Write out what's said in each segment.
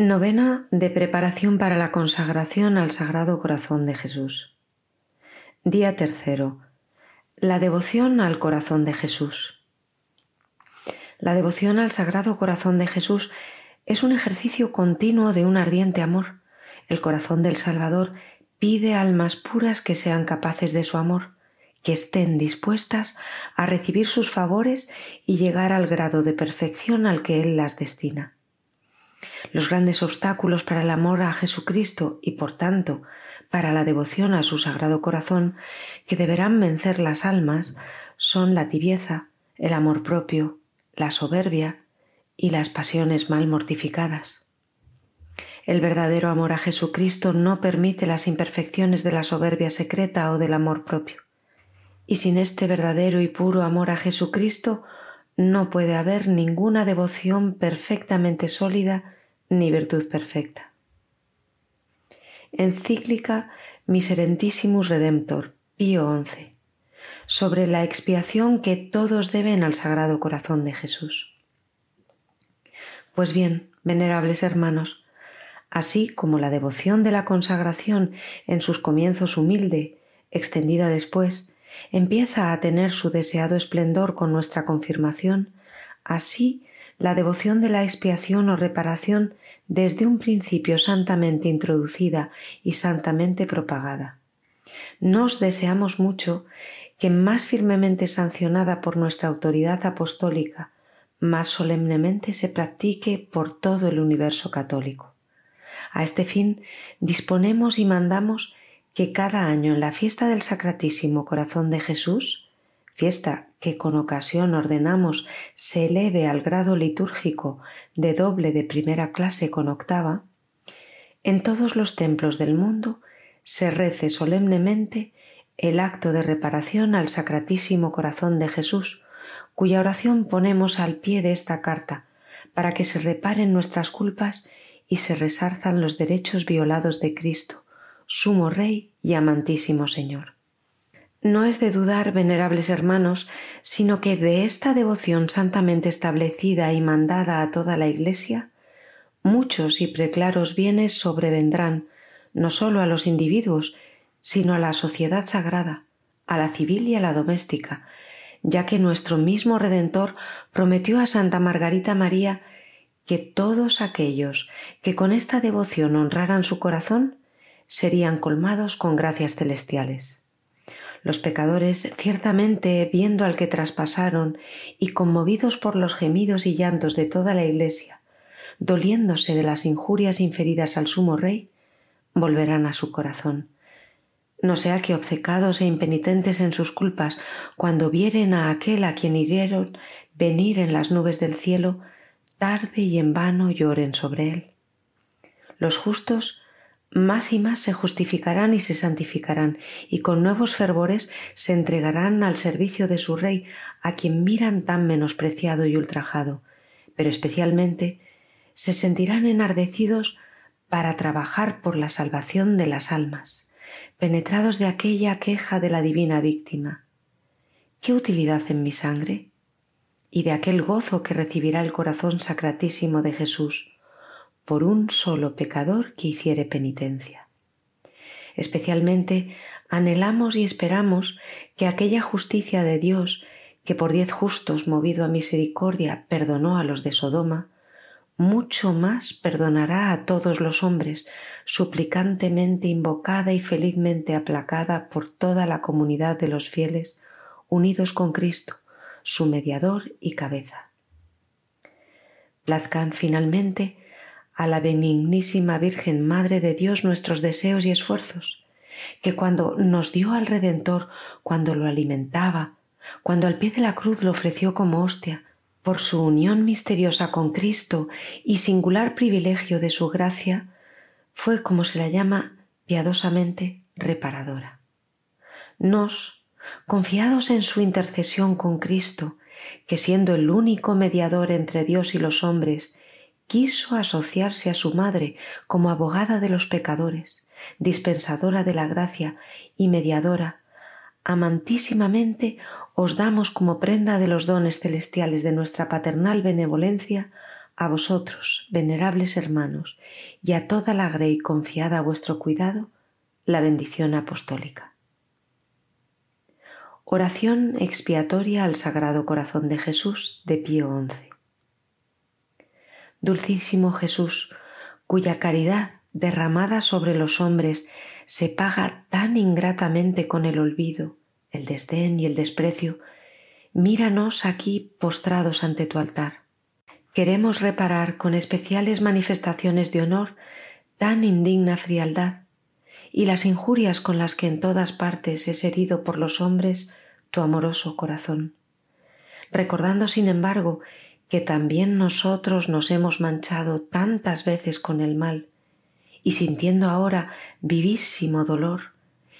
Novena de preparación para la consagración al Sagrado Corazón de Jesús. Día tercero. La devoción al Corazón de Jesús. La devoción al Sagrado Corazón de Jesús es un ejercicio continuo de un ardiente amor. El corazón del Salvador pide almas puras que sean capaces de su amor, que estén dispuestas a recibir sus favores y llegar al grado de perfección al que Él las destina. Los grandes obstáculos para el amor a Jesucristo y por tanto para la devoción a su Sagrado Corazón que deberán vencer las almas son la tibieza, el amor propio, la soberbia y las pasiones mal mortificadas. El verdadero amor a Jesucristo no permite las imperfecciones de la soberbia secreta o del amor propio. Y sin este verdadero y puro amor a Jesucristo no puede haber ninguna devoción perfectamente sólida ni virtud perfecta. Encíclica Miserentissimus Redemptor, Pío XI, sobre la expiación que todos deben al Sagrado Corazón de Jesús. Pues bien, venerables hermanos, así como la devoción de la consagración en sus comienzos humilde, extendida después, empieza a tener su deseado esplendor con nuestra confirmación, así la devoción de la expiación o reparación desde un principio santamente introducida y santamente propagada. Nos deseamos mucho que más firmemente sancionada por nuestra autoridad apostólica, más solemnemente se practique por todo el universo católico. A este fin disponemos y mandamos que cada año en la fiesta del Sacratísimo Corazón de Jesús, fiesta que con ocasión ordenamos se eleve al grado litúrgico de doble de primera clase con octava, en todos los templos del mundo se rece solemnemente el acto de reparación al Sacratísimo Corazón de Jesús, cuya oración ponemos al pie de esta carta, para que se reparen nuestras culpas y se resarzan los derechos violados de Cristo, sumo Rey y amantísimo Señor. No es de dudar, venerables hermanos, sino que de esta devoción santamente establecida y mandada a toda la Iglesia, muchos y preclaros bienes sobrevendrán no sólo a los individuos, sino a la sociedad sagrada, a la civil y a la doméstica, ya que nuestro mismo Redentor prometió a Santa Margarita María que todos aquellos que con esta devoción honraran su corazón serían colmados con gracias celestiales. Los pecadores, ciertamente viendo al que traspasaron y conmovidos por los gemidos y llantos de toda la Iglesia, doliéndose de las injurias inferidas al sumo Rey, volverán a su corazón. No sea que obcecados e impenitentes en sus culpas, cuando vieren a aquel a quien hirieron venir en las nubes del cielo, tarde y en vano lloren sobre él. Los justos más y más se justificarán y se santificarán, y con nuevos fervores se entregarán al servicio de su Rey, a quien miran tan menospreciado y ultrajado, pero especialmente se sentirán enardecidos para trabajar por la salvación de las almas, penetrados de aquella queja de la divina víctima. ¿Qué utilidad en mi sangre? Y de aquel gozo que recibirá el corazón sacratísimo de Jesús por un solo pecador que hiciere penitencia. Especialmente anhelamos y esperamos que aquella justicia de Dios que por diez justos movido a misericordia perdonó a los de Sodoma, mucho más perdonará a todos los hombres, suplicantemente invocada y felizmente aplacada por toda la comunidad de los fieles, unidos con Cristo, su mediador y cabeza. Plazcan finalmente a la benignísima Virgen Madre de Dios nuestros deseos y esfuerzos, que cuando nos dio al Redentor, cuando lo alimentaba, cuando al pie de la cruz lo ofreció como hostia, por su unión misteriosa con Cristo y singular privilegio de su gracia, fue como se la llama piadosamente reparadora. Nos, confiados en su intercesión con Cristo, que siendo el único mediador entre Dios y los hombres quiso asociarse a su madre como abogada de los pecadores, dispensadora de la gracia y mediadora, amantísimamente os damos como prenda de los dones celestiales de nuestra paternal benevolencia a vosotros, venerables hermanos, y a toda la grey confiada a vuestro cuidado, la bendición apostólica. Oración expiatoria al Sagrado Corazón de Jesús de Pío XI. Dulcísimo Jesús, cuya caridad derramada sobre los hombres se paga tan ingratamente con el olvido, el desdén y el desprecio, míranos aquí postrados ante tu altar. Queremos reparar con especiales manifestaciones de honor tan indigna frialdad y las injurias con las que en todas partes es herido por los hombres tu amoroso corazón, recordando sin embargo que también nosotros nos hemos manchado tantas veces con el mal, y sintiendo ahora vivísimo dolor,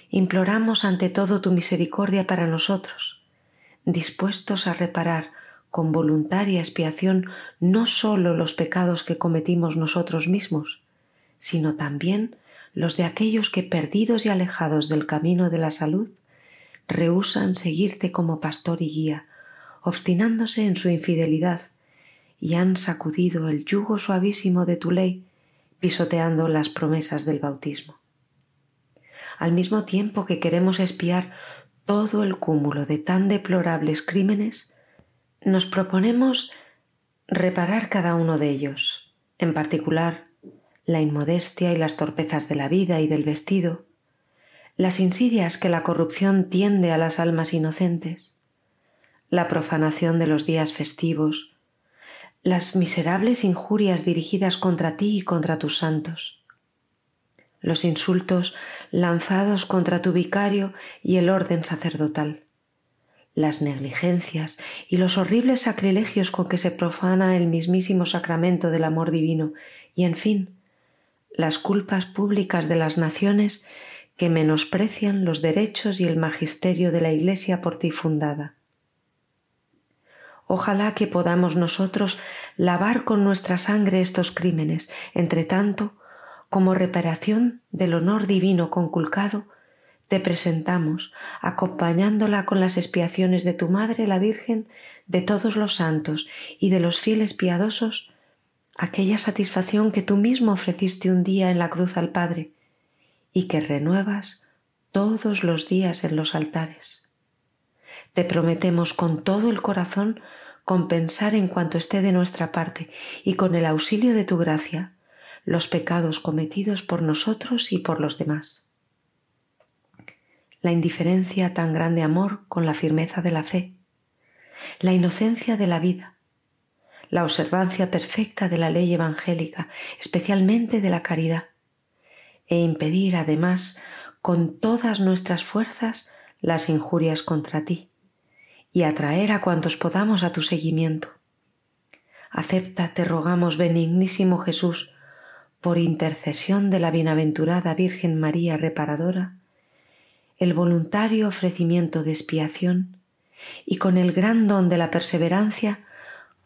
imploramos ante todo tu misericordia para nosotros, dispuestos a reparar con voluntaria expiación no sólo los pecados que cometimos nosotros mismos, sino también los de aquellos que perdidos y alejados del camino de la salud, rehusan seguirte como pastor y guía, obstinándose en su infidelidad, y han sacudido el yugo suavísimo de tu ley, pisoteando las promesas del bautismo. Al mismo tiempo que queremos espiar todo el cúmulo de tan deplorables crímenes, nos proponemos reparar cada uno de ellos, en particular la inmodestia y las torpezas de la vida y del vestido, las insidias que la corrupción tiende a las almas inocentes, la profanación de los días festivos, las miserables injurias dirigidas contra ti y contra tus santos, los insultos lanzados contra tu vicario y el orden sacerdotal, las negligencias y los horribles sacrilegios con que se profana el mismísimo sacramento del amor divino. Y, en fin, las culpas públicas de las naciones que menosprecian los derechos y el magisterio de la Iglesia por ti fundada. Ojalá que podamos nosotros lavar con nuestra sangre estos crímenes, entre tanto, como reparación del honor divino conculcado, te presentamos, acompañándola con las expiaciones de tu Madre la Virgen, de todos los santos y de los fieles piadosos, aquella satisfacción que tú mismo ofreciste un día en la cruz al Padre y que renuevas todos los días en los altares. Te prometemos con todo el corazón compensar en cuanto esté de nuestra parte y con el auxilio de tu gracia los pecados cometidos por nosotros y por los demás. La indiferencia tan grande amor con la firmeza de la fe, la inocencia de la vida, la observancia perfecta de la ley evangélica, especialmente de la caridad, e impedir además con todas nuestras fuerzas las injurias contra ti, y atraer a cuantos podamos a tu seguimiento. Acepta, te rogamos, benignísimo Jesús, por intercesión de la bienaventurada Virgen María Reparadora, el voluntario ofrecimiento de expiación y con el gran don de la perseverancia,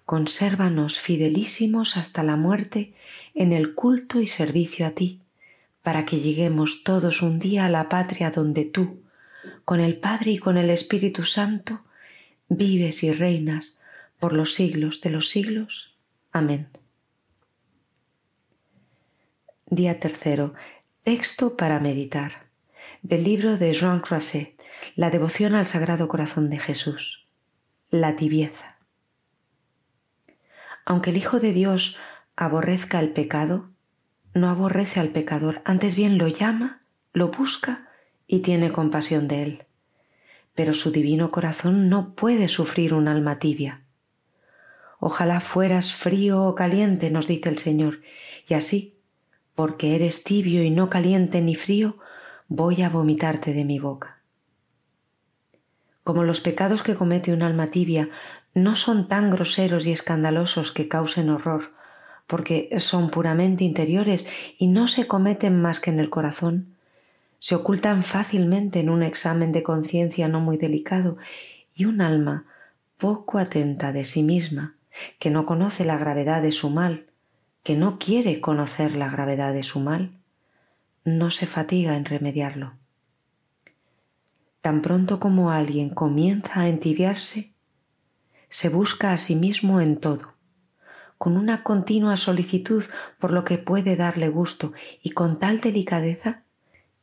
consérvanos fidelísimos hasta la muerte en el culto y servicio a ti, para que lleguemos todos un día a la patria donde tú, con el Padre y con el Espíritu Santo, vives y reinas por los siglos de los siglos. Amén. Día tercero. Texto para meditar del libro de Jean Croisset, La devoción al Sagrado Corazón de Jesús. La tibieza. Aunque el Hijo de Dios aborrezca el pecado, no aborrece al pecador, antes bien lo llama, lo busca y tiene compasión de él. Pero su divino corazón no puede sufrir un alma tibia. Ojalá fueras frío o caliente, nos dice el Señor, y así, porque eres tibio y no caliente ni frío, voy a vomitarte de mi boca. Como los pecados que comete un alma tibia no son tan groseros y escandalosos que causen horror, porque son puramente interiores y no se cometen más que en el corazón, se ocultan fácilmente en un examen de conciencia no muy delicado y un alma poco atenta de sí misma, que no conoce la gravedad de su mal, que no quiere conocer la gravedad de su mal, no se fatiga en remediarlo. Tan pronto como alguien comienza a entibiarse, se busca a sí mismo en todo, con una continua solicitud por lo que puede darle gusto y con tal delicadeza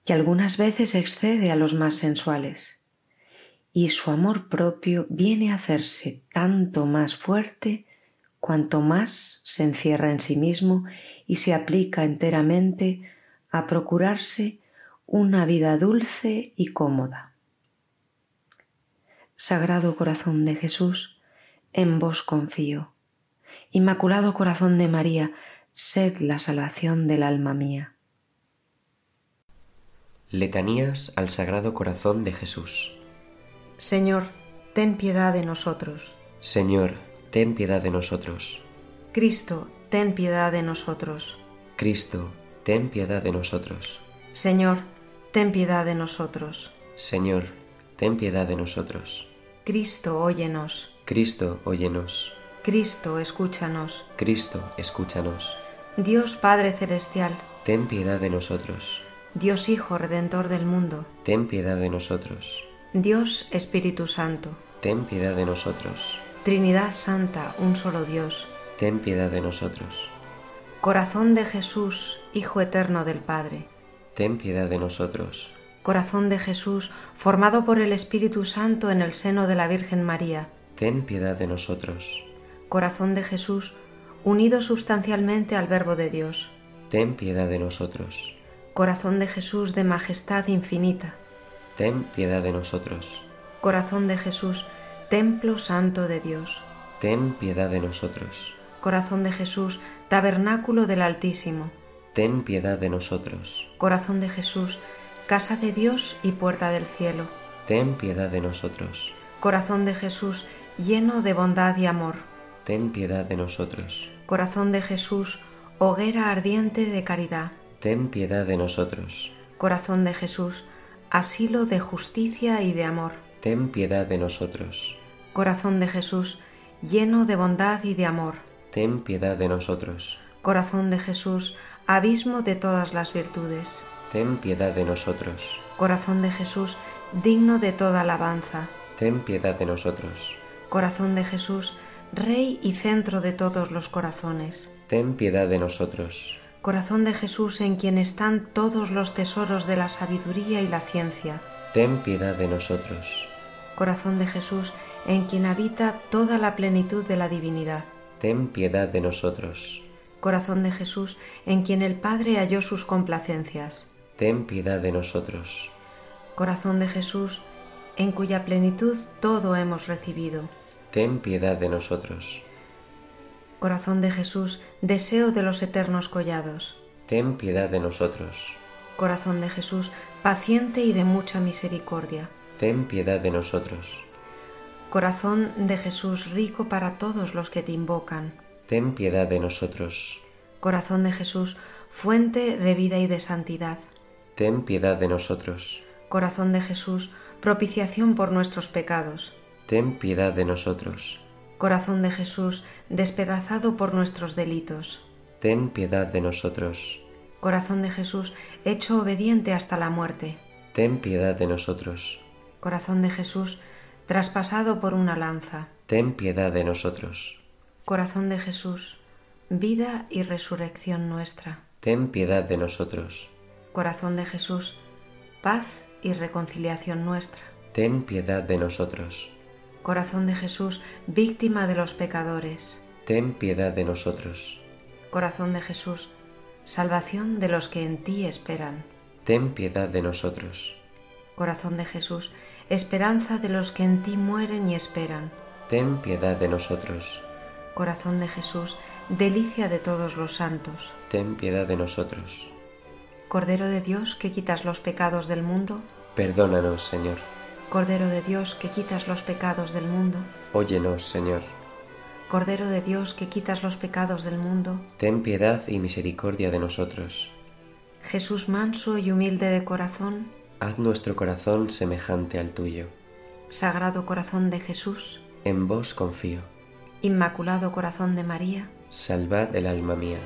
que algunas veces excede a los más sensuales. Y su amor propio viene a hacerse tanto más fuerte cuanto más se encierra en sí mismo y se aplica enteramente a procurarse una vida dulce y cómoda. Sagrado Corazón de Jesús, en vos confío. Inmaculado Corazón de María, sed la salvación del alma mía. Letanías al Sagrado Corazón de Jesús. Señor, ten piedad de nosotros. Señor, ten piedad de nosotros. Cristo, ten piedad de nosotros. Cristo, ten piedad de nosotros. Señor, ten piedad de nosotros. Señor, ten piedad de nosotros. Cristo, óyenos. Cristo, óyenos. Cristo, escúchanos. Cristo, escúchanos. Dios Padre Celestial, ten piedad de nosotros. Dios Hijo Redentor del mundo, ten piedad de nosotros. Dios Espíritu Santo, ten piedad de nosotros. Trinidad Santa, un solo Dios, ten piedad de nosotros. Corazón de Jesús, Hijo Eterno del Padre, ten piedad de nosotros. Corazón de Jesús, formado por el Espíritu Santo en el seno de la Virgen María, ten piedad de nosotros. Corazón de Jesús, unido sustancialmente al Verbo de Dios, ten piedad de nosotros. Corazón de Jesús de majestad infinita, ten piedad de nosotros. Corazón de Jesús, templo santo de Dios, ten piedad de nosotros. Corazón de Jesús, tabernáculo del Altísimo, ten piedad de nosotros. Corazón de Jesús, casa de Dios y puerta del cielo, ten piedad de nosotros. Corazón de Jesús, lleno de bondad y amor, ten piedad de nosotros. Corazón de Jesús, hoguera ardiente de caridad, ten piedad de nosotros. Corazón de Jesús, asilo de justicia y de amor, ten piedad de nosotros. Corazón de Jesús, lleno de bondad y de amor, ten piedad de nosotros. Corazón de Jesús, abismo de todas las virtudes, ten piedad de nosotros. Corazón de Jesús, digno de toda alabanza, ten piedad de nosotros. Corazón de Jesús, Rey y centro de todos los corazones, ten piedad de nosotros. Corazón de Jesús en quien están todos los tesoros de la sabiduría y la ciencia, ten piedad de nosotros. Corazón de Jesús en quien habita toda la plenitud de la divinidad, ten piedad de nosotros. Corazón de Jesús en quien el Padre halló sus complacencias, ten piedad de nosotros. Corazón de Jesús en cuya plenitud todo hemos recibido, ten piedad de nosotros. Corazón de Jesús, deseo de los eternos collados, ten piedad de nosotros. Corazón de Jesús, paciente y de mucha misericordia, ten piedad de nosotros. Corazón de Jesús, rico para todos los que te invocan, ten piedad de nosotros. Corazón de Jesús, fuente de vida y de santidad, ten piedad de nosotros. Corazón de Jesús, propiciación por nuestros pecados, ten piedad de nosotros. Corazón de Jesús, despedazado por nuestros delitos, ten piedad de nosotros. Corazón de Jesús, hecho obediente hasta la muerte, ten piedad de nosotros. Corazón de Jesús, traspasado por una lanza, ten piedad de nosotros. Corazón de Jesús, vida y resurrección nuestra, ten piedad de nosotros. Corazón de Jesús, paz y reconciliación nuestra, ten piedad de nosotros. Corazón de Jesús, víctima de los pecadores, ten piedad de nosotros. Corazón de Jesús, salvación de los que en ti esperan, ten piedad de nosotros. Corazón de Jesús, esperanza de los que en ti mueren y esperan, ten piedad de nosotros. Corazón de Jesús, delicia de todos los santos, ten piedad de nosotros. Cordero de Dios que quitas los pecados del mundo, perdónanos, Señor. Cordero de Dios que quitas los pecados del mundo, óyenos, Señor. Cordero de Dios que quitas los pecados del mundo, ten piedad y misericordia de nosotros. Jesús manso y humilde de corazón, haz nuestro corazón semejante al tuyo. Sagrado corazón de Jesús, en vos confío. Inmaculado corazón de María, salvad el alma mía.